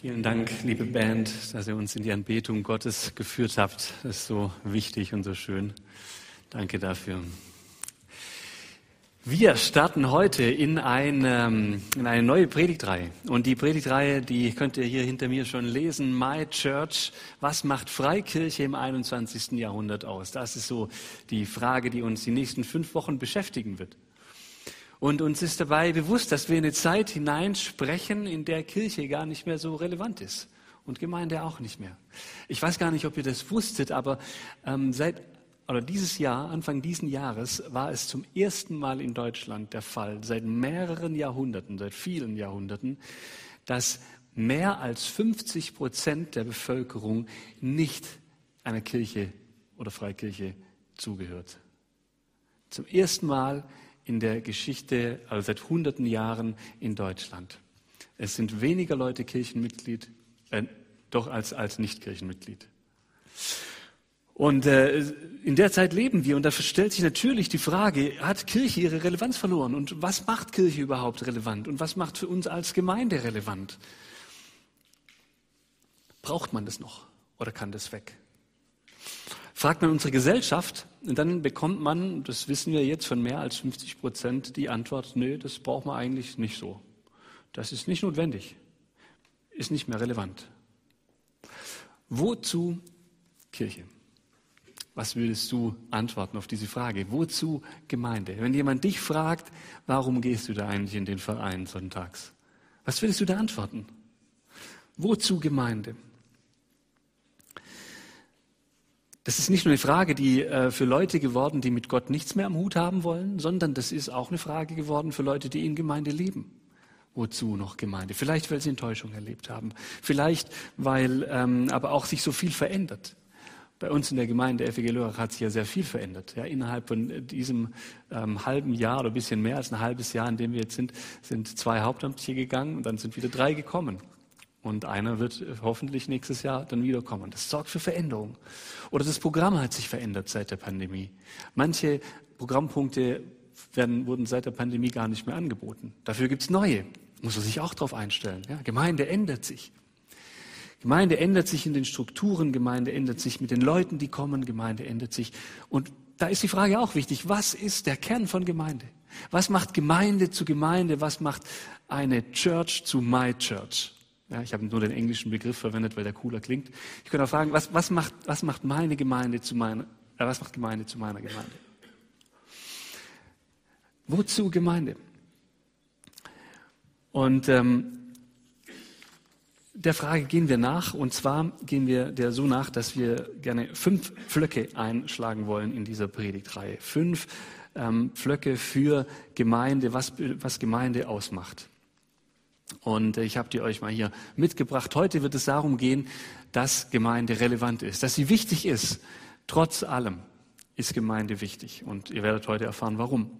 Vielen Dank, liebe Band, dass ihr uns in die Anbetung Gottes geführt habt. Das ist so wichtig und so schön. Danke dafür. Wir starten heute in, ein, in eine neue Predigtreihe. Und die Predigtreihe, die könnt ihr hier hinter mir schon lesen. My Church. Was macht Freikirche im 21. Jahrhundert aus? Das ist so die Frage, die uns die nächsten fünf Wochen beschäftigen wird. Und uns ist dabei bewusst, dass wir in eine Zeit hineinsprechen, in der Kirche gar nicht mehr so relevant ist und Gemeinde auch nicht mehr. Ich weiß gar nicht, ob ihr das wusstet, aber ähm, seit oder dieses Jahr, Anfang diesen Jahres, war es zum ersten Mal in Deutschland der Fall, seit mehreren Jahrhunderten, seit vielen Jahrhunderten, dass mehr als 50 Prozent der Bevölkerung nicht einer Kirche oder Freikirche zugehört. Zum ersten Mal in der Geschichte, also seit hunderten Jahren in Deutschland. Es sind weniger Leute Kirchenmitglied, äh, doch als, als Nicht-Kirchenmitglied. Und äh, in der Zeit leben wir und da stellt sich natürlich die Frage, hat Kirche ihre Relevanz verloren? Und was macht Kirche überhaupt relevant? Und was macht für uns als Gemeinde relevant? Braucht man das noch oder kann das weg? Fragt man unsere Gesellschaft, dann bekommt man, das wissen wir jetzt von mehr als 50 Prozent, die Antwort, nö, das braucht man eigentlich nicht so. Das ist nicht notwendig, ist nicht mehr relevant. Wozu Kirche? Was würdest du antworten auf diese Frage? Wozu Gemeinde? Wenn jemand dich fragt, warum gehst du da eigentlich in den Verein sonntags? Was würdest du da antworten? Wozu Gemeinde? Das ist nicht nur eine Frage, die äh, für Leute geworden, die mit Gott nichts mehr am Hut haben wollen, sondern das ist auch eine Frage geworden für Leute, die in Gemeinde leben. Wozu noch Gemeinde? Vielleicht, weil sie Enttäuschung erlebt haben. Vielleicht, weil ähm, aber auch sich so viel verändert. Bei uns in der Gemeinde FEG Lörrach hat sich ja sehr viel verändert. Ja, innerhalb von diesem ähm, halben Jahr oder ein bisschen mehr als ein halbes Jahr, in dem wir jetzt sind, sind zwei Hauptamtliche gegangen und dann sind wieder drei gekommen. Und einer wird hoffentlich nächstes Jahr dann wiederkommen. Das sorgt für Veränderung. Oder das Programm hat sich verändert seit der Pandemie. Manche Programmpunkte werden, wurden seit der Pandemie gar nicht mehr angeboten. Dafür gibt es neue. Muss man sich auch darauf einstellen. Ja, Gemeinde ändert sich. Gemeinde ändert sich in den Strukturen, Gemeinde ändert sich mit den Leuten, die kommen, Gemeinde ändert sich. Und da ist die Frage auch wichtig, was ist der Kern von Gemeinde? Was macht Gemeinde zu Gemeinde? Was macht eine Church zu My Church? Ja, ich habe nur den englischen Begriff verwendet, weil der cooler klingt. Ich könnte auch fragen, was, was, macht, was macht meine Gemeinde zu meiner, äh, was macht Gemeinde zu meiner Gemeinde? Wozu Gemeinde? Und ähm, der Frage gehen wir nach, und zwar gehen wir der so nach, dass wir gerne fünf Pflöcke einschlagen wollen in dieser Predigtreihe. Fünf ähm, Pflöcke für Gemeinde, was, was Gemeinde ausmacht. Und ich habe die euch mal hier mitgebracht. Heute wird es darum gehen, dass Gemeinde relevant ist, dass sie wichtig ist. Trotz allem ist Gemeinde wichtig. Und ihr werdet heute erfahren, warum.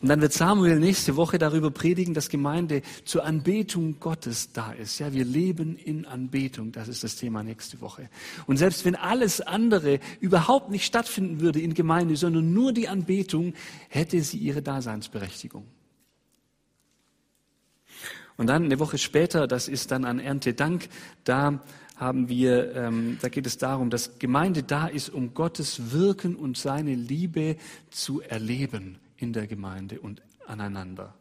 Und dann wird Samuel nächste Woche darüber predigen, dass Gemeinde zur Anbetung Gottes da ist. Ja, wir leben in Anbetung. Das ist das Thema nächste Woche. Und selbst wenn alles andere überhaupt nicht stattfinden würde in Gemeinde, sondern nur die Anbetung, hätte sie ihre Daseinsberechtigung. Und dann eine Woche später, das ist dann an Erntedank, da haben wir, ähm, da geht es darum, dass Gemeinde da ist, um Gottes Wirken und seine Liebe zu erleben in der Gemeinde und aneinander.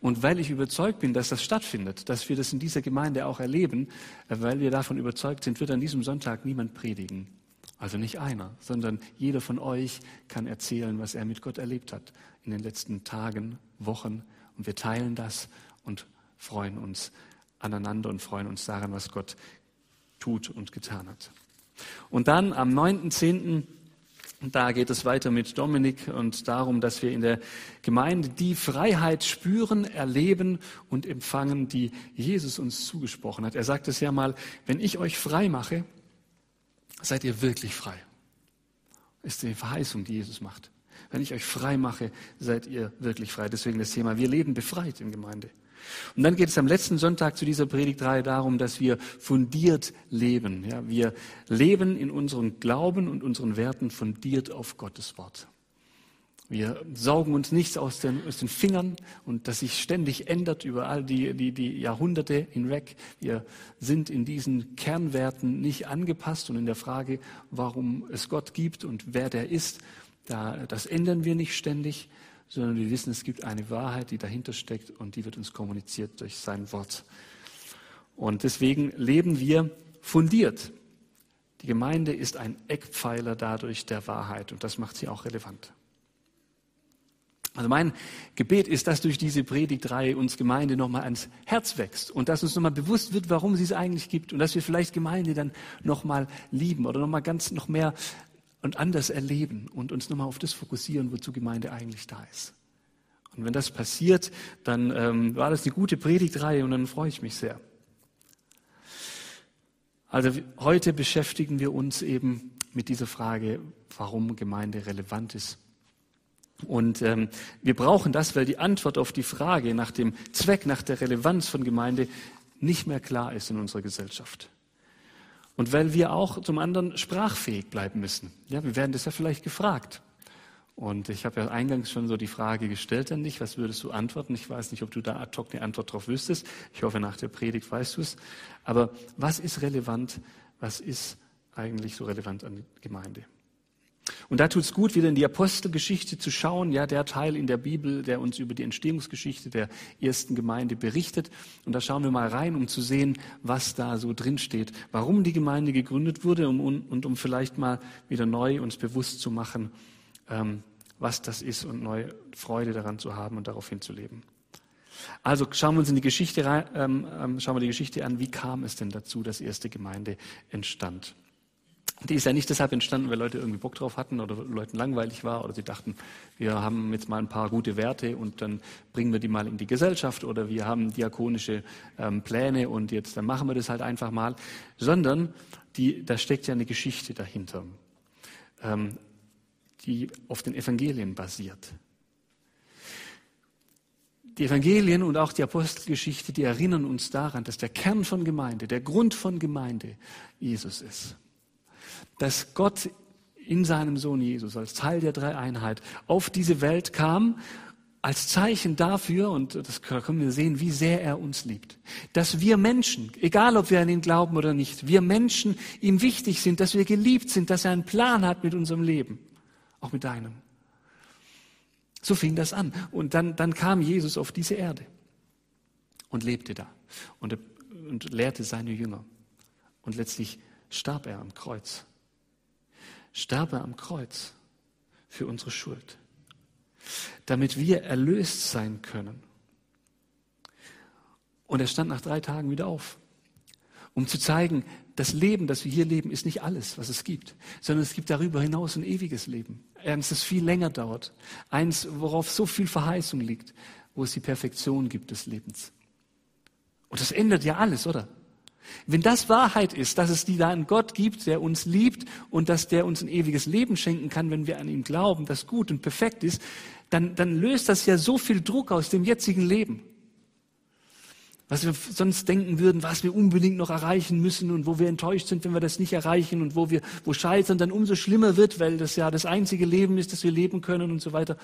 Und weil ich überzeugt bin, dass das stattfindet, dass wir das in dieser Gemeinde auch erleben, äh, weil wir davon überzeugt sind, wird an diesem Sonntag niemand predigen. Also nicht einer, sondern jeder von euch kann erzählen, was er mit Gott erlebt hat in den letzten Tagen, Wochen. Und wir teilen das und freuen uns aneinander und freuen uns daran, was Gott tut und getan hat. Und dann am 9.10. Da geht es weiter mit Dominik und darum, dass wir in der Gemeinde die Freiheit spüren, erleben und empfangen, die Jesus uns zugesprochen hat. Er sagt es ja mal, wenn ich euch frei mache, seid ihr wirklich frei. Ist die Verheißung, die Jesus macht. Wenn ich euch frei mache, seid ihr wirklich frei. Deswegen das Thema, wir leben befreit in Gemeinde. Und dann geht es am letzten Sonntag zu dieser Predigtreihe darum, dass wir fundiert leben. Ja, wir leben in unserem Glauben und unseren Werten fundiert auf Gottes Wort. Wir saugen uns nichts aus den, aus den Fingern und das sich ständig ändert über all die, die, die Jahrhunderte hinweg. Wir sind in diesen Kernwerten nicht angepasst und in der Frage, warum es Gott gibt und wer der ist, da, das ändern wir nicht ständig, sondern wir wissen, es gibt eine Wahrheit, die dahinter steckt und die wird uns kommuniziert durch sein Wort. Und deswegen leben wir fundiert. Die Gemeinde ist ein Eckpfeiler dadurch der Wahrheit und das macht sie auch relevant. Also mein Gebet ist, dass durch diese Predigtreihe uns Gemeinde nochmal ans Herz wächst und dass uns nochmal bewusst wird, warum sie es eigentlich gibt und dass wir vielleicht Gemeinde dann nochmal lieben oder nochmal ganz noch mehr und anders erleben und uns nochmal auf das fokussieren, wozu Gemeinde eigentlich da ist. Und wenn das passiert, dann ähm, war das eine gute Predigtreihe und dann freue ich mich sehr. Also heute beschäftigen wir uns eben mit dieser Frage, warum Gemeinde relevant ist und ähm, wir brauchen das, weil die Antwort auf die Frage nach dem Zweck, nach der Relevanz von Gemeinde nicht mehr klar ist in unserer Gesellschaft. Und weil wir auch zum anderen sprachfähig bleiben müssen. Ja, wir werden das ja vielleicht gefragt. Und ich habe ja eingangs schon so die Frage gestellt an dich, was würdest du antworten? Ich weiß nicht, ob du da ad hoc eine Antwort drauf wüsstest. Ich hoffe, nach der Predigt weißt du es. Aber was ist relevant? Was ist eigentlich so relevant an die Gemeinde? Und da tut es gut, wieder in die Apostelgeschichte zu schauen, ja, der Teil in der Bibel, der uns über die Entstehungsgeschichte der ersten Gemeinde berichtet. Und da schauen wir mal rein, um zu sehen, was da so drin steht, warum die Gemeinde gegründet wurde um, und um vielleicht mal wieder neu uns bewusst zu machen, ähm, was das ist und neue Freude daran zu haben und darauf hinzuleben. Also schauen wir uns in die Geschichte rein, ähm, ähm schauen wir die Geschichte an, wie kam es denn dazu, dass erste Gemeinde entstand. Die ist ja nicht deshalb entstanden, weil Leute irgendwie Bock drauf hatten oder Leuten langweilig war oder sie dachten, wir haben jetzt mal ein paar gute Werte und dann bringen wir die mal in die Gesellschaft oder wir haben diakonische ähm, Pläne und jetzt dann machen wir das halt einfach mal, sondern die, da steckt ja eine Geschichte dahinter, ähm, die auf den Evangelien basiert. Die Evangelien und auch die Apostelgeschichte, die erinnern uns daran, dass der Kern von Gemeinde, der Grund von Gemeinde Jesus ist dass Gott in seinem Sohn Jesus als Teil der Dreieinheit auf diese Welt kam, als Zeichen dafür, und das können wir sehen, wie sehr er uns liebt, dass wir Menschen, egal ob wir an ihn glauben oder nicht, wir Menschen ihm wichtig sind, dass wir geliebt sind, dass er einen Plan hat mit unserem Leben, auch mit deinem. So fing das an. Und dann, dann kam Jesus auf diese Erde und lebte da und, und lehrte seine Jünger. Und letztlich starb er am Kreuz sterbe am Kreuz für unsere Schuld, damit wir erlöst sein können. Und er stand nach drei Tagen wieder auf, um zu zeigen, das Leben, das wir hier leben, ist nicht alles, was es gibt, sondern es gibt darüber hinaus ein ewiges Leben. Eins, das viel länger dauert. Eins, worauf so viel Verheißung liegt, wo es die Perfektion gibt des Lebens. Und das ändert ja alles, oder? Wenn das Wahrheit ist, dass es die da einen Gott gibt, der uns liebt und dass der uns ein ewiges Leben schenken kann, wenn wir an ihn glauben, das gut und perfekt ist, dann, dann löst das ja so viel Druck aus dem jetzigen Leben. Was wir sonst denken würden, was wir unbedingt noch erreichen müssen und wo wir enttäuscht sind, wenn wir das nicht erreichen und wo wir, wo Scheitern dann umso schlimmer wird, weil das ja das einzige Leben ist, das wir leben können und so weiter.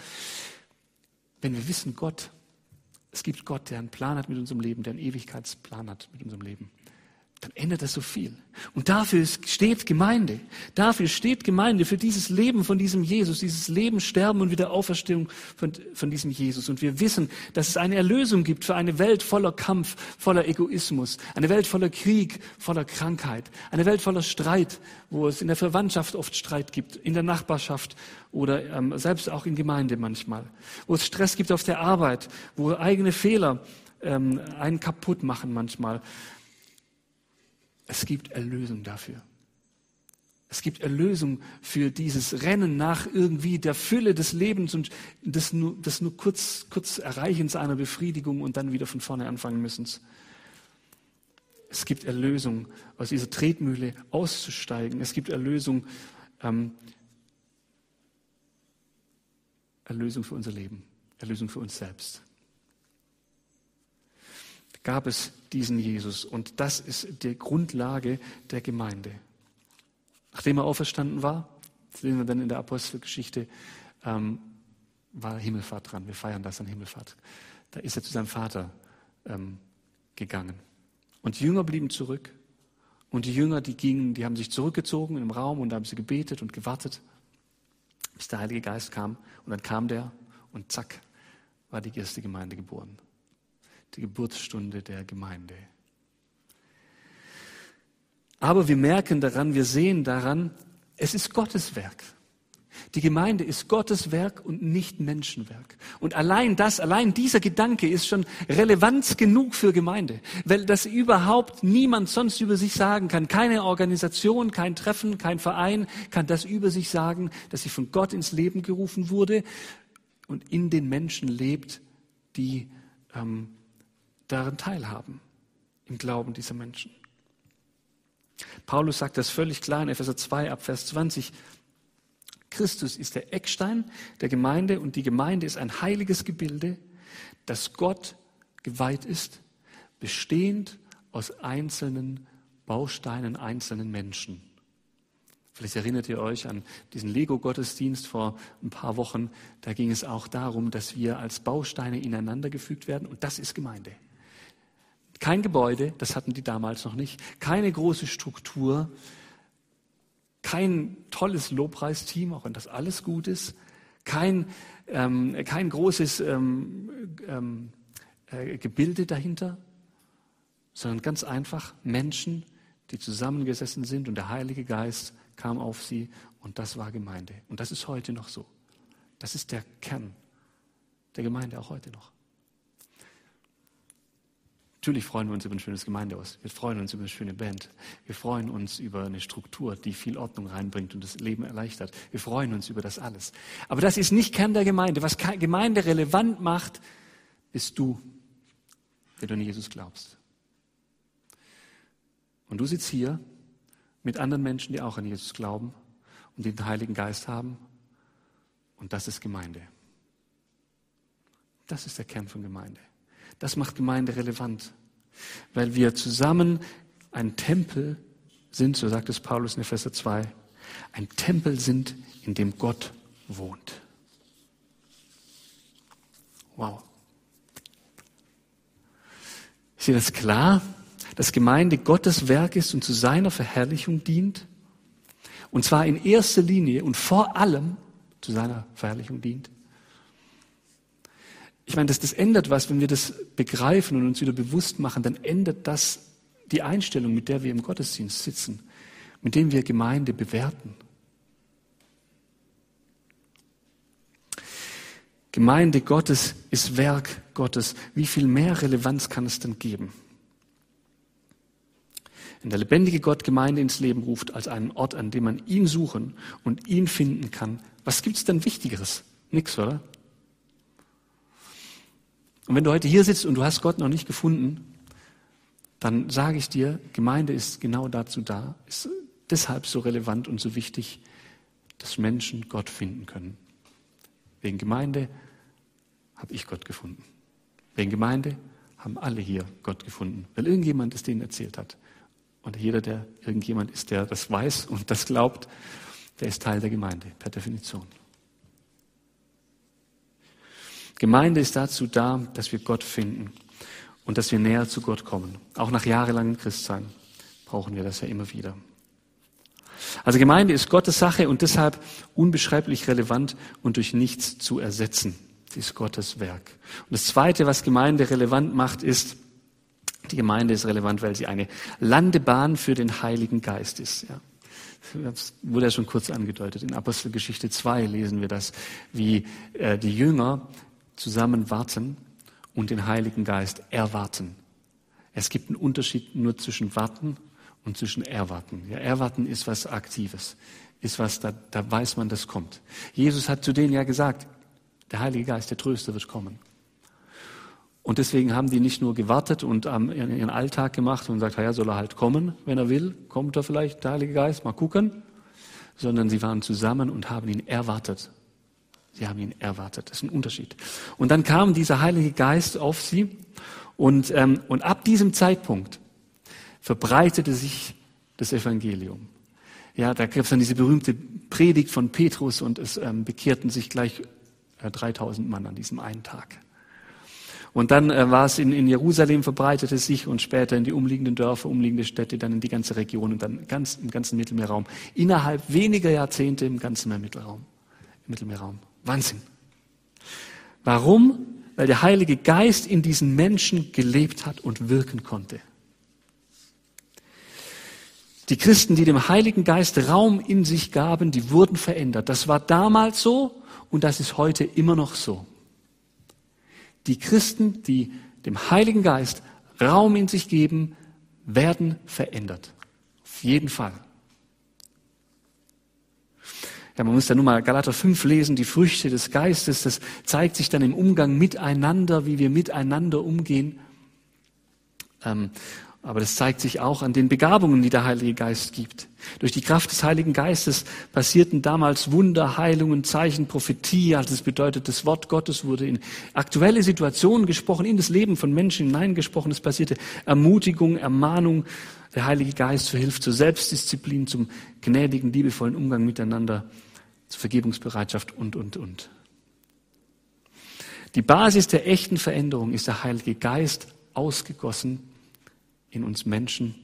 Wenn wir wissen, Gott, es gibt Gott, der einen Plan hat mit unserem Leben, der einen Ewigkeitsplan hat mit unserem Leben dann ändert das so viel. Und dafür steht Gemeinde. Dafür steht Gemeinde für dieses Leben von diesem Jesus, dieses Leben, Sterben und Wiederauferstehung von, von diesem Jesus. Und wir wissen, dass es eine Erlösung gibt für eine Welt voller Kampf, voller Egoismus, eine Welt voller Krieg, voller Krankheit, eine Welt voller Streit, wo es in der Verwandtschaft oft Streit gibt, in der Nachbarschaft oder ähm, selbst auch in Gemeinde manchmal, wo es Stress gibt auf der Arbeit, wo eigene Fehler ähm, einen kaputt machen manchmal es gibt Erlösung dafür. Es gibt Erlösung für dieses Rennen nach irgendwie der Fülle des Lebens und des nur, des nur kurz, kurz Erreichens einer Befriedigung und dann wieder von vorne anfangen müssen. Es gibt Erlösung, aus dieser Tretmühle auszusteigen. Es gibt Erlösung, ähm, Erlösung für unser Leben, Erlösung für uns selbst gab es diesen Jesus. Und das ist die Grundlage der Gemeinde. Nachdem er auferstanden war, sehen wir dann in der Apostelgeschichte, ähm, war Himmelfahrt dran. Wir feiern das an Himmelfahrt. Da ist er zu seinem Vater ähm, gegangen. Und die Jünger blieben zurück. Und die Jünger, die gingen, die haben sich zurückgezogen im Raum und da haben sie gebetet und gewartet, bis der Heilige Geist kam. Und dann kam der und zack, war die erste Gemeinde geboren. Die Geburtsstunde der Gemeinde. Aber wir merken daran, wir sehen daran, es ist Gottes Werk. Die Gemeinde ist Gottes Werk und nicht Menschenwerk. Und allein das, allein dieser Gedanke ist schon Relevanz genug für Gemeinde, weil das überhaupt niemand sonst über sich sagen kann. Keine Organisation, kein Treffen, kein Verein kann das über sich sagen, dass sie von Gott ins Leben gerufen wurde und in den Menschen lebt, die ähm, daran teilhaben, im Glauben dieser Menschen. Paulus sagt das völlig klar in Epheser 2 ab Vers 20. Christus ist der Eckstein der Gemeinde und die Gemeinde ist ein heiliges Gebilde, das Gott geweiht ist, bestehend aus einzelnen Bausteinen, einzelnen Menschen. Vielleicht erinnert ihr euch an diesen Lego-Gottesdienst vor ein paar Wochen. Da ging es auch darum, dass wir als Bausteine ineinander gefügt werden. Und das ist Gemeinde. Kein Gebäude, das hatten die damals noch nicht. Keine große Struktur, kein tolles Lobpreisteam, auch wenn das alles gut ist, kein, ähm, kein großes ähm, ähm, äh, Gebilde dahinter, sondern ganz einfach Menschen, die zusammengesessen sind und der Heilige Geist kam auf sie und das war Gemeinde. Und das ist heute noch so. Das ist der Kern der Gemeinde auch heute noch. Natürlich freuen wir uns über ein schönes Gemeindehaus. Wir freuen uns über eine schöne Band. Wir freuen uns über eine Struktur, die viel Ordnung reinbringt und das Leben erleichtert. Wir freuen uns über das alles. Aber das ist nicht Kern der Gemeinde. Was Gemeinde relevant macht, bist du, der du an Jesus glaubst. Und du sitzt hier mit anderen Menschen, die auch an Jesus glauben und den Heiligen Geist haben. Und das ist Gemeinde. Das ist der Kern von Gemeinde. Das macht Gemeinde relevant, weil wir zusammen ein Tempel sind, so sagt es Paulus in Epheser 2, ein Tempel sind, in dem Gott wohnt. Wow. Ist dir das klar, dass Gemeinde Gottes Werk ist und zu seiner Verherrlichung dient? Und zwar in erster Linie und vor allem zu seiner Verherrlichung dient? Ich meine, das, das ändert was, wenn wir das begreifen und uns wieder bewusst machen, dann ändert das die Einstellung, mit der wir im Gottesdienst sitzen, mit dem wir Gemeinde bewerten. Gemeinde Gottes ist Werk Gottes. Wie viel mehr Relevanz kann es denn geben? Wenn der lebendige Gott Gemeinde ins Leben ruft als einen Ort, an dem man ihn suchen und ihn finden kann, was gibt es denn Wichtigeres? Nix, oder? Und wenn du heute hier sitzt und du hast Gott noch nicht gefunden, dann sage ich dir, Gemeinde ist genau dazu da, ist deshalb so relevant und so wichtig, dass Menschen Gott finden können. Wegen Gemeinde habe ich Gott gefunden. Wegen Gemeinde haben alle hier Gott gefunden, weil irgendjemand es denen erzählt hat. Und jeder, der irgendjemand ist, der das weiß und das glaubt, der ist Teil der Gemeinde, per Definition. Gemeinde ist dazu da, dass wir Gott finden und dass wir näher zu Gott kommen. Auch nach jahrelangem Christsein brauchen wir das ja immer wieder. Also Gemeinde ist Gottes Sache und deshalb unbeschreiblich relevant und durch nichts zu ersetzen. Sie ist Gottes Werk. Und das Zweite, was Gemeinde relevant macht, ist, die Gemeinde ist relevant, weil sie eine Landebahn für den Heiligen Geist ist. Ja. Das wurde ja schon kurz angedeutet. In Apostelgeschichte 2 lesen wir das, wie äh, die Jünger zusammen warten und den Heiligen Geist erwarten. Es gibt einen Unterschied nur zwischen warten und zwischen erwarten. Ja, erwarten ist was Aktives, ist was, da, da weiß man, das kommt. Jesus hat zu denen ja gesagt, der Heilige Geist, der Tröster wird kommen. Und deswegen haben die nicht nur gewartet und ähm, ihren Alltag gemacht und gesagt, ja, soll er halt kommen, wenn er will, kommt er vielleicht, der Heilige Geist, mal gucken, sondern sie waren zusammen und haben ihn erwartet. Sie haben ihn erwartet. Das ist ein Unterschied. Und dann kam dieser Heilige Geist auf sie und, ähm, und ab diesem Zeitpunkt verbreitete sich das Evangelium. Ja, da gab es dann diese berühmte Predigt von Petrus und es ähm, bekehrten sich gleich Ja, 3000 Mann an diesem einen Tag. Und dann äh, war es in, in Jerusalem, verbreitete sich und später in die umliegenden Dörfer, umliegende Städte, dann in die ganze Region und dann ganz, im ganzen Mittelmeerraum. Innerhalb weniger Jahrzehnte im ganzen Mittelmeerraum. Im Mittelmeerraum. Wahnsinn. Warum? Weil der Heilige Geist in diesen Menschen gelebt hat und wirken konnte. Die Christen, die dem Heiligen Geist Raum in sich gaben, die wurden verändert. Das war damals so und das ist heute immer noch so. Die Christen, die dem Heiligen Geist Raum in sich geben, werden verändert. Auf jeden Fall. Ja, man muss da nur mal Galater 5 lesen, die Früchte des Geistes, das zeigt sich dann im Umgang miteinander, wie wir miteinander umgehen. Ähm, aber das zeigt sich auch an den Begabungen, die der Heilige Geist gibt. Durch die Kraft des Heiligen Geistes passierten damals Wunder, Heilungen, Zeichen, Prophetie. Also das bedeutet, das Wort Gottes wurde in aktuelle Situationen gesprochen, in das Leben von Menschen hineingesprochen. Es passierte Ermutigung, Ermahnung. Der Heilige Geist verhilft zur Selbstdisziplin, zum gnädigen, liebevollen Umgang miteinander, zur Vergebungsbereitschaft und, und, und. Die Basis der echten Veränderung ist der Heilige Geist ausgegossen in uns Menschen,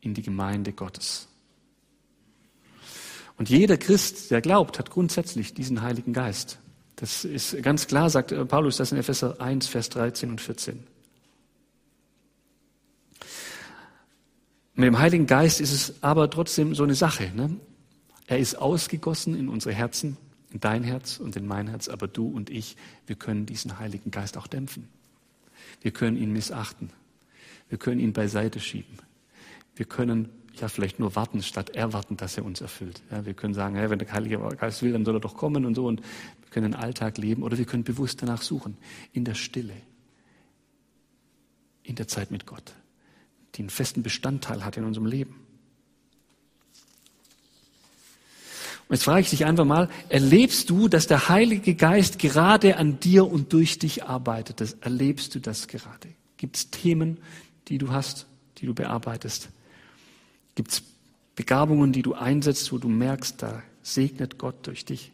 in die Gemeinde Gottes. Und jeder Christ, der glaubt, hat grundsätzlich diesen Heiligen Geist. Das ist ganz klar, sagt Paulus das in Epheser 1, Vers 13 und 14. Mit dem Heiligen Geist ist es aber trotzdem so eine Sache. Ne? Er ist ausgegossen in unsere Herzen, in dein Herz und in mein Herz, aber du und ich, wir können diesen Heiligen Geist auch dämpfen. Wir können ihn missachten. Wir können ihn beiseite schieben. Wir können ja vielleicht nur warten, statt erwarten, dass er uns erfüllt. Ja, wir können sagen, hey, wenn der Heilige Geist will, dann soll er doch kommen und so. Und wir können den Alltag leben oder wir können bewusst danach suchen, in der Stille, in der Zeit mit Gott, die einen festen Bestandteil hat in unserem Leben. Und jetzt frage ich dich einfach mal, erlebst du, dass der Heilige Geist gerade an dir und durch dich arbeitet? Das, erlebst du das gerade? Gibt es Themen, die du hast, die du bearbeitest? Gibt es Begabungen, die du einsetzt, wo du merkst, da segnet Gott durch dich?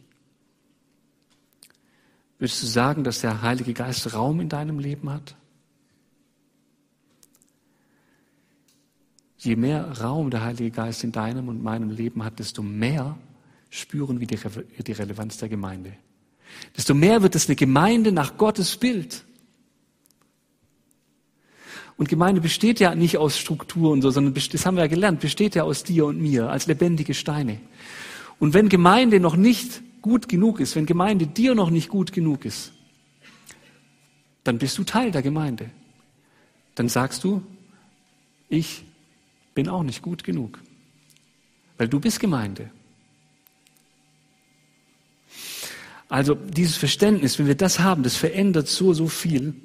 Würdest du sagen, dass der Heilige Geist Raum in deinem Leben hat? Je mehr Raum der Heilige Geist in deinem und meinem Leben hat, desto mehr spüren wir die Relevanz der Gemeinde. Desto mehr wird es eine Gemeinde nach Gottes Bild. Und Gemeinde besteht ja nicht aus Struktur und so, sondern das haben wir ja gelernt, besteht ja aus dir und mir als lebendige Steine. Und wenn Gemeinde noch nicht gut genug ist, wenn Gemeinde dir noch nicht gut genug ist, dann bist du Teil der Gemeinde. Dann sagst du, ich bin auch nicht gut genug. Weil du bist Gemeinde. Also dieses Verständnis, wenn wir das haben, das verändert so, so viel.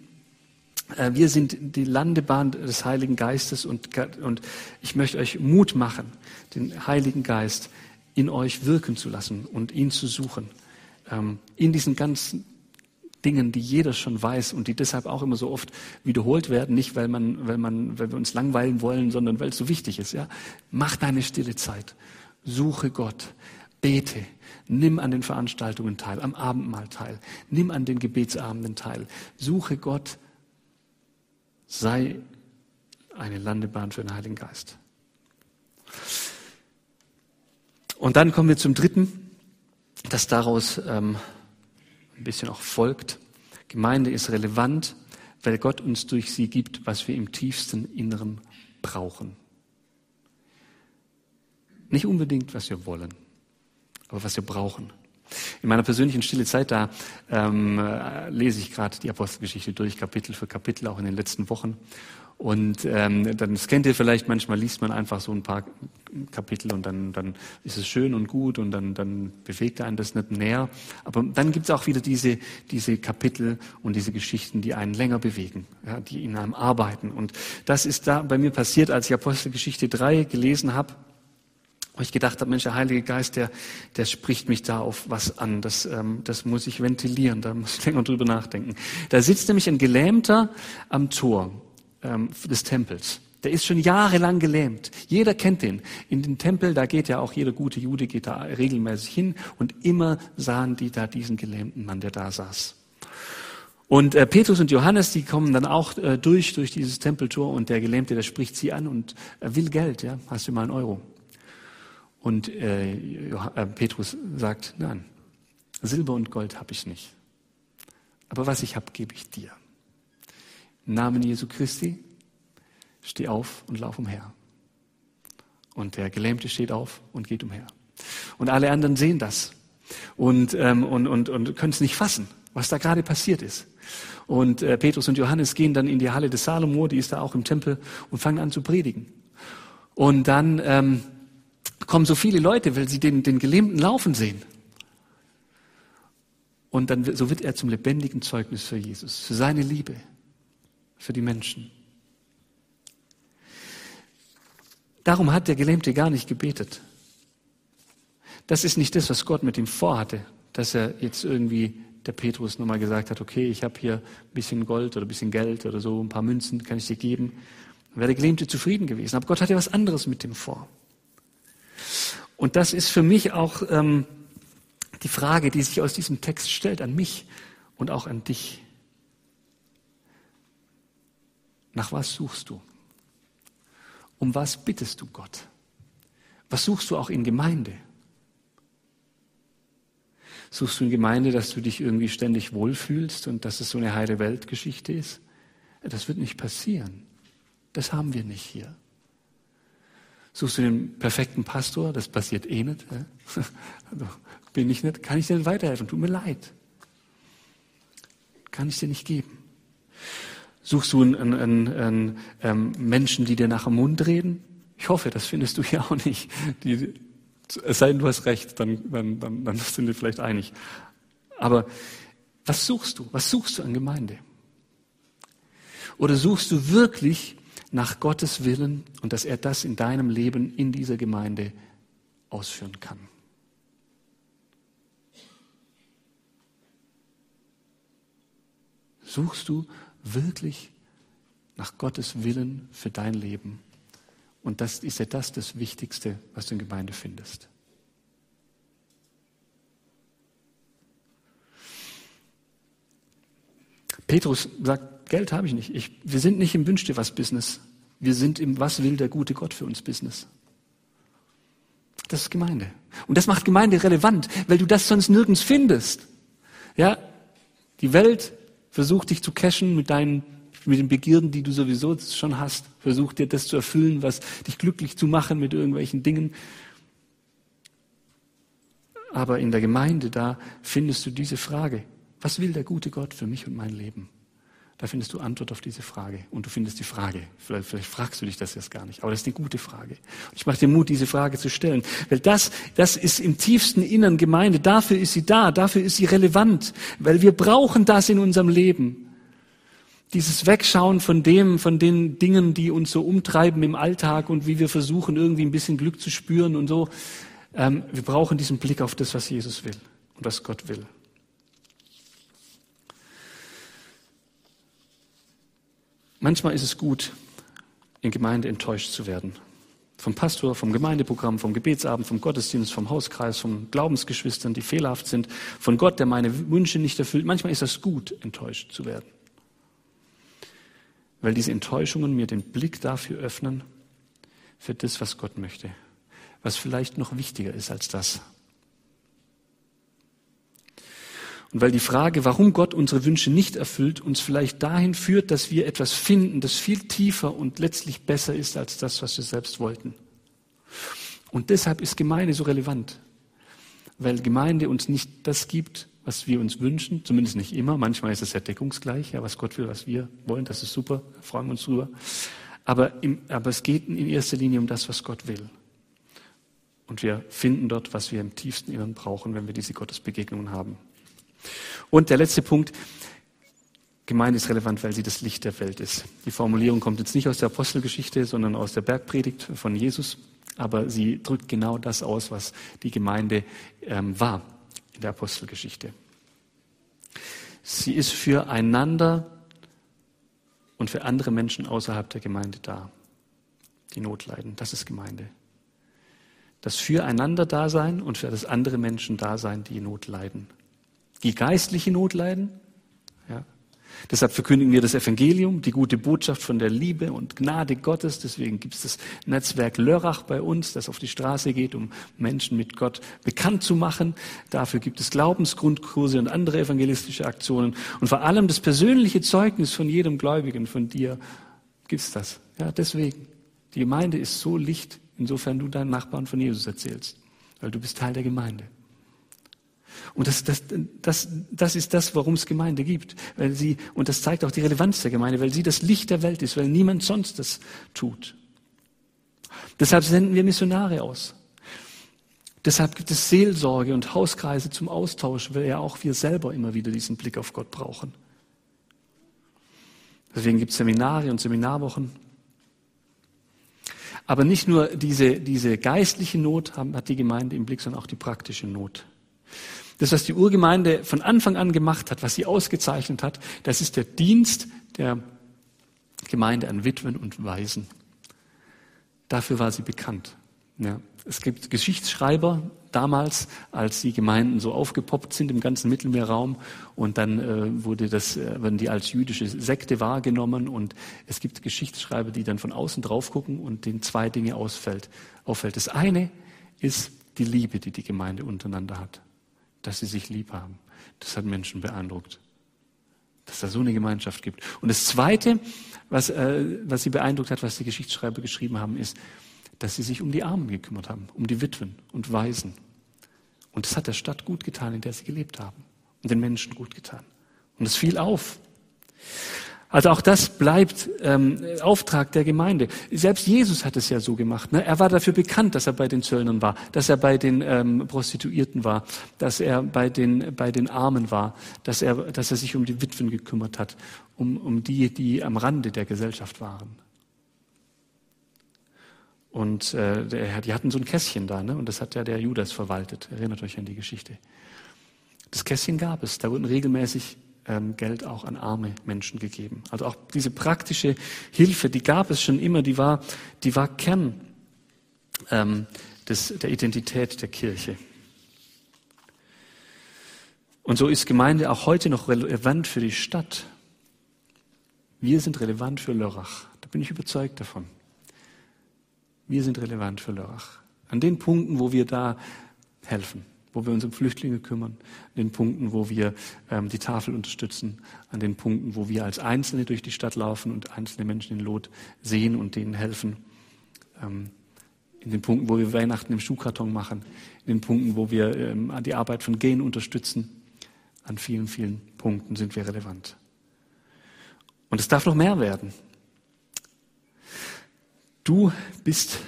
Äh, wir sind die Landebahn des Heiligen Geistes und, und ich möchte euch Mut machen, den Heiligen Geist in euch wirken zu lassen und ihn zu suchen. Ähm, in diesen ganzen Dingen, die jeder schon weiß und die deshalb auch immer so oft wiederholt werden, nicht weil man, weil man, weil wir uns langweilen wollen, sondern weil es so wichtig ist, ja. Mach deine stille Zeit. Suche Gott. Bete. Nimm an den Veranstaltungen teil, am Abendmahl teil. Nimm an den Gebetsabenden teil. Suche Gott sei eine Landebahn für den Heiligen Geist. Und dann kommen wir zum dritten, das daraus ähm, ein bisschen auch folgt. Gemeinde ist relevant, weil Gott uns durch sie gibt, was wir im tiefsten Inneren brauchen. Nicht unbedingt, was wir wollen, aber was wir brauchen. In meiner persönlichen stille Zeit, da ähm, äh, lese ich gerade die Apostelgeschichte durch, Kapitel für Kapitel, auch in den letzten Wochen. Und ähm, dann, das kennt ihr vielleicht, manchmal liest man einfach so ein paar Kapitel und dann, dann ist es schön und gut und dann, dann bewegt einen das nicht näher. Aber dann gibt es auch wieder diese, diese Kapitel und diese Geschichten, die einen länger bewegen, ja, die in einem arbeiten. Und das ist da bei mir passiert, als ich Apostelgeschichte 3 gelesen habe wo ich gedacht habe, Mensch, der Heilige Geist, der, der spricht mich da auf was an. Das, ähm, das muss ich ventilieren, da muss ich länger drüber nachdenken. Da sitzt nämlich ein Gelähmter am Tor ähm, des Tempels. Der ist schon jahrelang gelähmt. Jeder kennt den. In den Tempel, da geht ja auch jeder gute Jude, geht da regelmäßig hin und immer sahen die da diesen gelähmten Mann, der da saß. Und äh, Petrus und Johannes, die kommen dann auch äh, durch, durch dieses Tempeltor und der Gelähmte, der spricht sie an und äh, will Geld, ja, hast du mal einen Euro? Und äh, äh, Petrus sagt, nein, Silber und Gold habe ich nicht. Aber was ich habe, gebe ich dir. Im Namen Jesu Christi, steh auf und lauf umher. Und der Gelähmte steht auf und geht umher. Und alle anderen sehen das und, ähm, und, und, und können es nicht fassen, was da gerade passiert ist. Und äh, Petrus und Johannes gehen dann in die Halle des Salomo, die ist da auch im Tempel, und fangen an zu predigen. Und dann ähm, kommen so viele Leute, weil sie den, den Gelähmten laufen sehen. Und dann so wird er zum lebendigen Zeugnis für Jesus, für seine Liebe, für die Menschen. Darum hat der Gelähmte gar nicht gebetet. Das ist nicht das, was Gott mit ihm vorhatte, dass er jetzt irgendwie der Petrus nochmal gesagt hat, okay, ich habe hier ein bisschen Gold oder ein bisschen Geld oder so, ein paar Münzen kann ich dir geben. Dann wäre der Gelähmte zufrieden gewesen. Aber Gott hatte was anderes mit dem vor. Und das ist für mich auch ähm, die Frage, die sich aus diesem Text stellt an mich und auch an dich. Nach was suchst du? Um was bittest du Gott? Was suchst du auch in Gemeinde? Suchst du in Gemeinde, dass du dich irgendwie ständig wohlfühlst und dass es so eine heile Weltgeschichte ist? Das wird nicht passieren. Das haben wir nicht hier. Suchst du den perfekten Pastor? Das passiert eh nicht. Also bin ich nicht, kann ich dir nicht weiterhelfen? Tut mir leid. Kann ich dir nicht geben. Suchst du einen, einen, einen, ähm, Menschen, die dir nach dem Mund reden? Ich hoffe, das findest du hier auch nicht. Die, es sei denn, du hast recht, dann, dann, dann, dann sind wir vielleicht einig. Aber was suchst du? Was suchst du an Gemeinde? Oder suchst du wirklich nach Gottes Willen und dass er das in deinem Leben in dieser Gemeinde ausführen kann? Suchst du wirklich nach Gottes Willen für dein Leben? Und das ist ja das das Wichtigste, was du in Gemeinde findest. Petrus sagt, Geld habe ich nicht. Ich, wir sind nicht im Wünsch dir was Business. Wir sind im Was will der gute Gott für uns Business. Das ist Gemeinde. Und das macht Gemeinde relevant, weil du das sonst nirgends findest. Ja, die Welt versucht dich zu cashen mit deinen mit den Begierden, die du sowieso schon hast. Versuch dir das zu erfüllen, was dich glücklich zu machen mit irgendwelchen Dingen. Aber in der Gemeinde, da findest du diese Frage. Was will der gute Gott für mich und mein Leben? Da findest du Antwort auf diese Frage. Und du findest die Frage. Vielleicht, vielleicht fragst du dich das jetzt gar nicht. Aber das ist eine gute Frage. Und ich mache dir Mut, diese Frage zu stellen. Weil das, das ist im tiefsten Innern Gemeinde. Dafür ist sie da. Dafür ist sie relevant. Weil wir brauchen das in unserem Leben dieses Wegschauen von dem, von den Dingen, die uns so umtreiben im Alltag und wie wir versuchen, irgendwie ein bisschen Glück zu spüren und so. Ähm, wir brauchen diesen Blick auf das, was Jesus will und was Gott will. Manchmal ist es gut, in Gemeinde enttäuscht zu werden. Vom Pastor, vom Gemeindeprogramm, vom Gebetsabend, vom Gottesdienst, vom Hauskreis, von Glaubensgeschwistern, die fehlerhaft sind, von Gott, der meine Wünsche nicht erfüllt. Manchmal ist es gut, enttäuscht zu werden weil diese Enttäuschungen mir den Blick dafür öffnen, für das, was Gott möchte, was vielleicht noch wichtiger ist als das. Und weil die Frage, warum Gott unsere Wünsche nicht erfüllt, uns vielleicht dahin führt, dass wir etwas finden, das viel tiefer und letztlich besser ist als das, was wir selbst wollten. Und deshalb ist Gemeinde so relevant, weil Gemeinde uns nicht das gibt, was wir uns wünschen, zumindest nicht immer. Manchmal ist es ja deckungsgleich, ja, was Gott will, was wir wollen, das ist super, freuen wir uns drüber. Aber, im, aber es geht in erster Linie um das, was Gott will. Und wir finden dort, was wir im tiefsten Innern brauchen, wenn wir diese Gottesbegegnungen haben. Und der letzte Punkt, Gemeinde ist relevant, weil sie das Licht der Welt ist. Die Formulierung kommt jetzt nicht aus der Apostelgeschichte, sondern aus der Bergpredigt von Jesus, aber sie drückt genau das aus, was die Gemeinde ähm, war in der Apostelgeschichte. Sie ist füreinander und für andere Menschen außerhalb der Gemeinde da. die Not leiden. Das ist Gemeinde. Das füreinander Dasein und für das andere Menschen Dasein, die Not leiden. Die geistliche Not leiden, ja. Deshalb verkündigen wir das Evangelium, die gute Botschaft von der Liebe und Gnade Gottes. Deswegen gibt es das Netzwerk Lörrach bei uns, das auf die Straße geht, um Menschen mit Gott bekannt zu machen. Dafür gibt es Glaubensgrundkurse und andere evangelistische Aktionen. Und vor allem das persönliche Zeugnis von jedem Gläubigen, von dir, gibt's das. Ja, deswegen. Die Gemeinde ist so Licht, insofern du deinen Nachbarn von Jesus erzählst, weil du bist Teil der Gemeinde. Und das, das, das, das ist das, warum es Gemeinde gibt. Weil sie, und das zeigt auch die Relevanz der Gemeinde, weil sie das Licht der Welt ist, weil niemand sonst das tut. Deshalb senden wir Missionare aus. Deshalb gibt es Seelsorge und Hauskreise zum Austausch, weil ja auch wir selber immer wieder diesen Blick auf Gott brauchen. Deswegen gibt es Seminare und Seminarwochen. Aber nicht nur diese, diese geistliche Not hat die Gemeinde im Blick, sondern auch die praktische Not. Das, was die Urgemeinde von Anfang an gemacht hat, was sie ausgezeichnet hat, das ist der Dienst der Gemeinde an Witwen und Waisen. Dafür war sie bekannt. Ja. Es gibt Geschichtsschreiber damals, als die Gemeinden so aufgepoppt sind im ganzen Mittelmeerraum und dann äh, wurde das, äh, werden die als jüdische Sekte wahrgenommen und es gibt Geschichtsschreiber, die dann von außen drauf gucken und denen zwei Dinge ausfällt, auffällt. Das eine ist die Liebe, die die Gemeinde untereinander hat dass sie sich lieb haben. Das hat Menschen beeindruckt. Dass da so eine Gemeinschaft gibt. Und das Zweite, was, äh, was sie beeindruckt hat, was die Geschichtsschreiber geschrieben haben, ist, dass sie sich um die Armen gekümmert haben, um die Witwen und Waisen. Und das hat der Stadt gut getan, in der sie gelebt haben. Und den Menschen gut getan. Und es fiel auf. Also auch das bleibt ähm, Auftrag der Gemeinde. Selbst Jesus hat es ja so gemacht. Ne? Er war dafür bekannt, dass er bei den Zöllnern war, dass er bei den ähm, Prostituierten war, dass er bei den, bei den Armen war, dass er, dass er sich um die Witwen gekümmert hat, um, um die, die am Rande der Gesellschaft waren. Und äh, die hatten so ein Kästchen da, ne? und das hat ja der Judas verwaltet. Erinnert euch an die Geschichte. Das Kästchen gab es. Da wurden regelmäßig Geld auch an arme Menschen gegeben. Also auch diese praktische Hilfe, die gab es schon immer, die war, die war Kern ähm, des, der Identität der Kirche. Und so ist Gemeinde auch heute noch relevant für die Stadt. Wir sind relevant für Lörrach. Da bin ich überzeugt davon. Wir sind relevant für Lörrach. An den Punkten, wo wir da helfen wo wir uns um Flüchtlinge kümmern, an den Punkten, wo wir ähm, die Tafel unterstützen, an den Punkten, wo wir als Einzelne durch die Stadt laufen und einzelne Menschen in Lot sehen und denen helfen, ähm, in den Punkten, wo wir Weihnachten im Schuhkarton machen, in den Punkten, wo wir ähm, die Arbeit von Gen unterstützen. An vielen, vielen Punkten sind wir relevant. Und es darf noch mehr werden. Du bist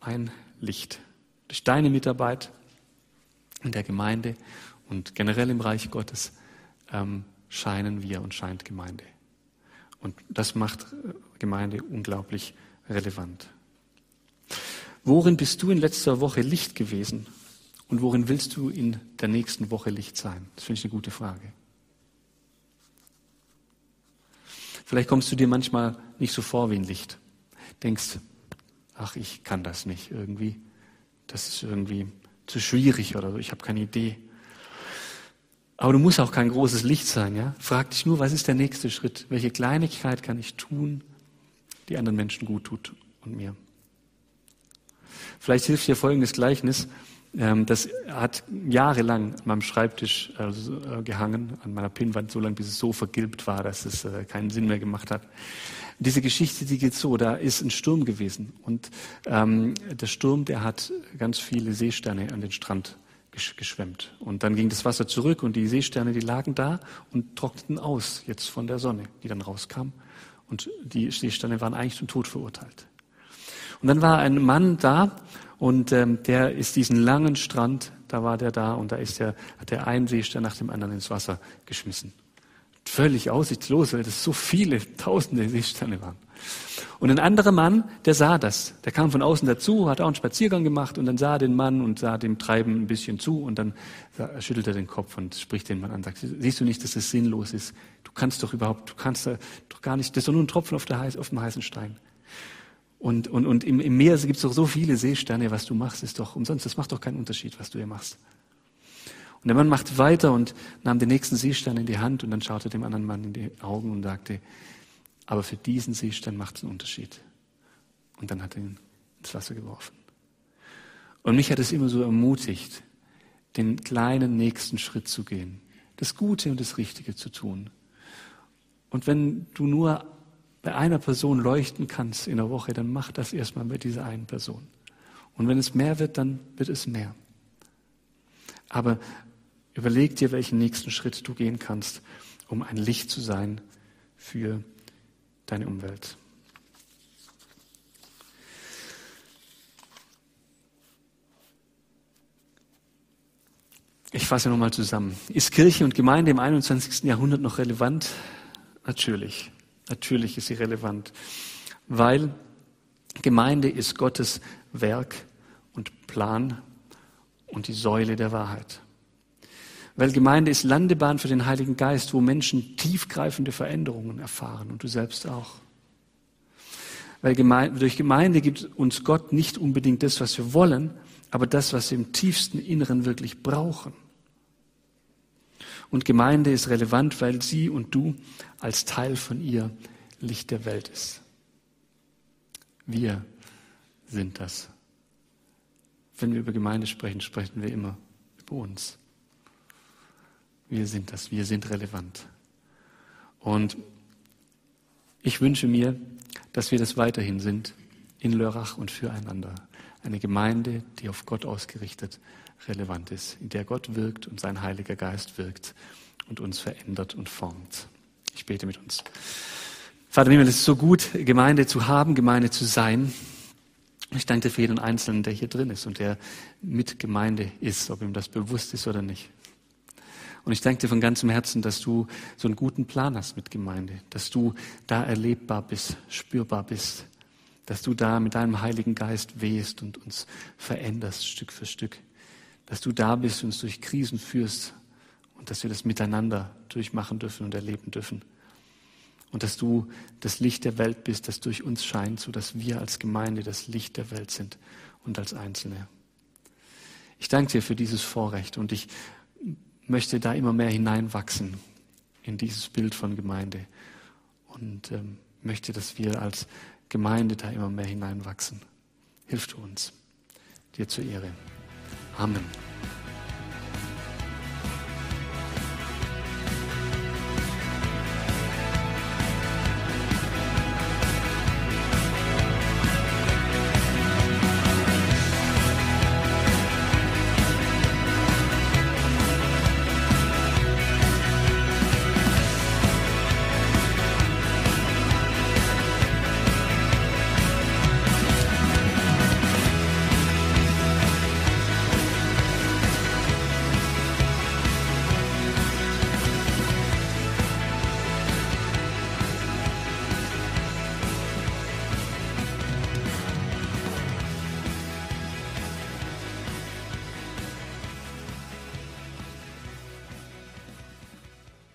ein Licht. Durch deine Mitarbeit, in der Gemeinde und generell im Reich Gottes ähm, scheinen wir und scheint Gemeinde. Und das macht äh, Gemeinde unglaublich relevant. Worin bist du in letzter Woche Licht gewesen? Und worin willst du in der nächsten Woche Licht sein? Das finde ich eine gute Frage. Vielleicht kommst du dir manchmal nicht so vor wie ein Licht. Denkst, ach, ich kann das nicht irgendwie. Das ist irgendwie zu schwierig oder so, ich habe keine Idee. Aber du musst auch kein großes Licht sein, ja? Frag dich nur, was ist der nächste Schritt? Welche Kleinigkeit kann ich tun, die anderen Menschen gut tut und mir? Vielleicht hilft dir folgendes Gleichnis. Ähm, das hat jahrelang an meinem Schreibtisch äh, gehangen, an meiner Pinnwand, so lange, bis es so vergilbt war, dass es äh, keinen Sinn mehr gemacht hat. Diese Geschichte, die geht so, da ist ein Sturm gewesen und ähm, der Sturm, der hat ganz viele Seesterne an den Strand gesch geschwemmt. Und dann ging das Wasser zurück und die Seesterne, die lagen da und trockneten aus, jetzt von der Sonne, die dann rauskam. Und die Seesterne waren eigentlich zum Tod verurteilt. Und dann war ein Mann da und ähm, der ist diesen langen Strand, da war der da und da ist der, hat der einen Seestern nach dem anderen ins Wasser geschmissen völlig aussichtslos, weil das so viele tausende Seesterne waren. Und ein anderer Mann, der sah das. Der kam von außen dazu, hat auch einen Spaziergang gemacht und dann sah den Mann und sah dem Treiben ein bisschen zu und dann schüttelt er den Kopf und spricht den Mann an und sagt, siehst du nicht, dass das sinnlos ist? Du kannst doch überhaupt, du kannst doch gar nicht, das ist doch nur ein Tropfen auf, der, auf dem heißen Stein. Und, und, und im, im Meer gibt es doch so viele Seesterne, was du machst, ist doch umsonst. Das macht doch keinen Unterschied, was du hier machst. Der Mann machte weiter und nahm den nächsten Seestern in die Hand und dann schaute dem anderen Mann in die Augen und sagte, aber für diesen Seestern macht es einen Unterschied. Und dann hat er ihn ins Wasser geworfen. Und mich hat es immer so ermutigt, den kleinen nächsten Schritt zu gehen, das Gute und das Richtige zu tun. Und wenn du nur bei einer Person leuchten kannst in der Woche, dann mach das erstmal bei dieser einen Person. Und wenn es mehr wird, dann wird es mehr. Aber überleg dir, welchen nächsten Schritt du gehen kannst, um ein Licht zu sein für deine Umwelt. Ich fasse nochmal zusammen. Ist Kirche und Gemeinde im 21. Jahrhundert noch relevant? Natürlich. Natürlich ist sie relevant, weil Gemeinde ist Gottes Werk und Plan und die Säule der Wahrheit. Weil Gemeinde ist Landebahn für den Heiligen Geist, wo Menschen tiefgreifende Veränderungen erfahren und du selbst auch. Weil Gemeinde, durch Gemeinde gibt uns Gott nicht unbedingt das, was wir wollen, aber das, was wir im tiefsten Inneren wirklich brauchen. Und Gemeinde ist relevant, weil sie und du als Teil von ihr Licht der Welt ist. Wir sind das. Wenn wir über Gemeinde sprechen, sprechen wir immer über uns. Wir sind das, wir sind relevant. Und ich wünsche mir, dass wir das weiterhin sind, in Lörrach und füreinander. Eine Gemeinde, die auf Gott ausgerichtet relevant ist, in der Gott wirkt und sein Heiliger Geist wirkt und uns verändert und formt. Ich bete mit uns. Vater Himmel, es ist so gut, Gemeinde zu haben, Gemeinde zu sein. Ich danke dir für jeden Einzelnen, der hier drin ist und der mit Gemeinde ist, ob ihm das bewusst ist oder nicht. Und ich danke dir von ganzem Herzen, dass du so einen guten Plan hast mit Gemeinde, dass du da erlebbar bist, spürbar bist, dass du da mit deinem Heiligen Geist wehst und uns veränderst Stück für Stück, dass du da bist, und uns durch Krisen führst und dass wir das miteinander durchmachen dürfen und erleben dürfen. Und dass du das Licht der Welt bist, das durch uns scheint, so dass wir als Gemeinde das Licht der Welt sind und als Einzelne. Ich danke dir für dieses Vorrecht und ich möchte da immer mehr hineinwachsen in dieses Bild von Gemeinde und ähm, möchte, dass wir als Gemeinde da immer mehr hineinwachsen. Hilf du uns. Dir zur Ehre. Amen.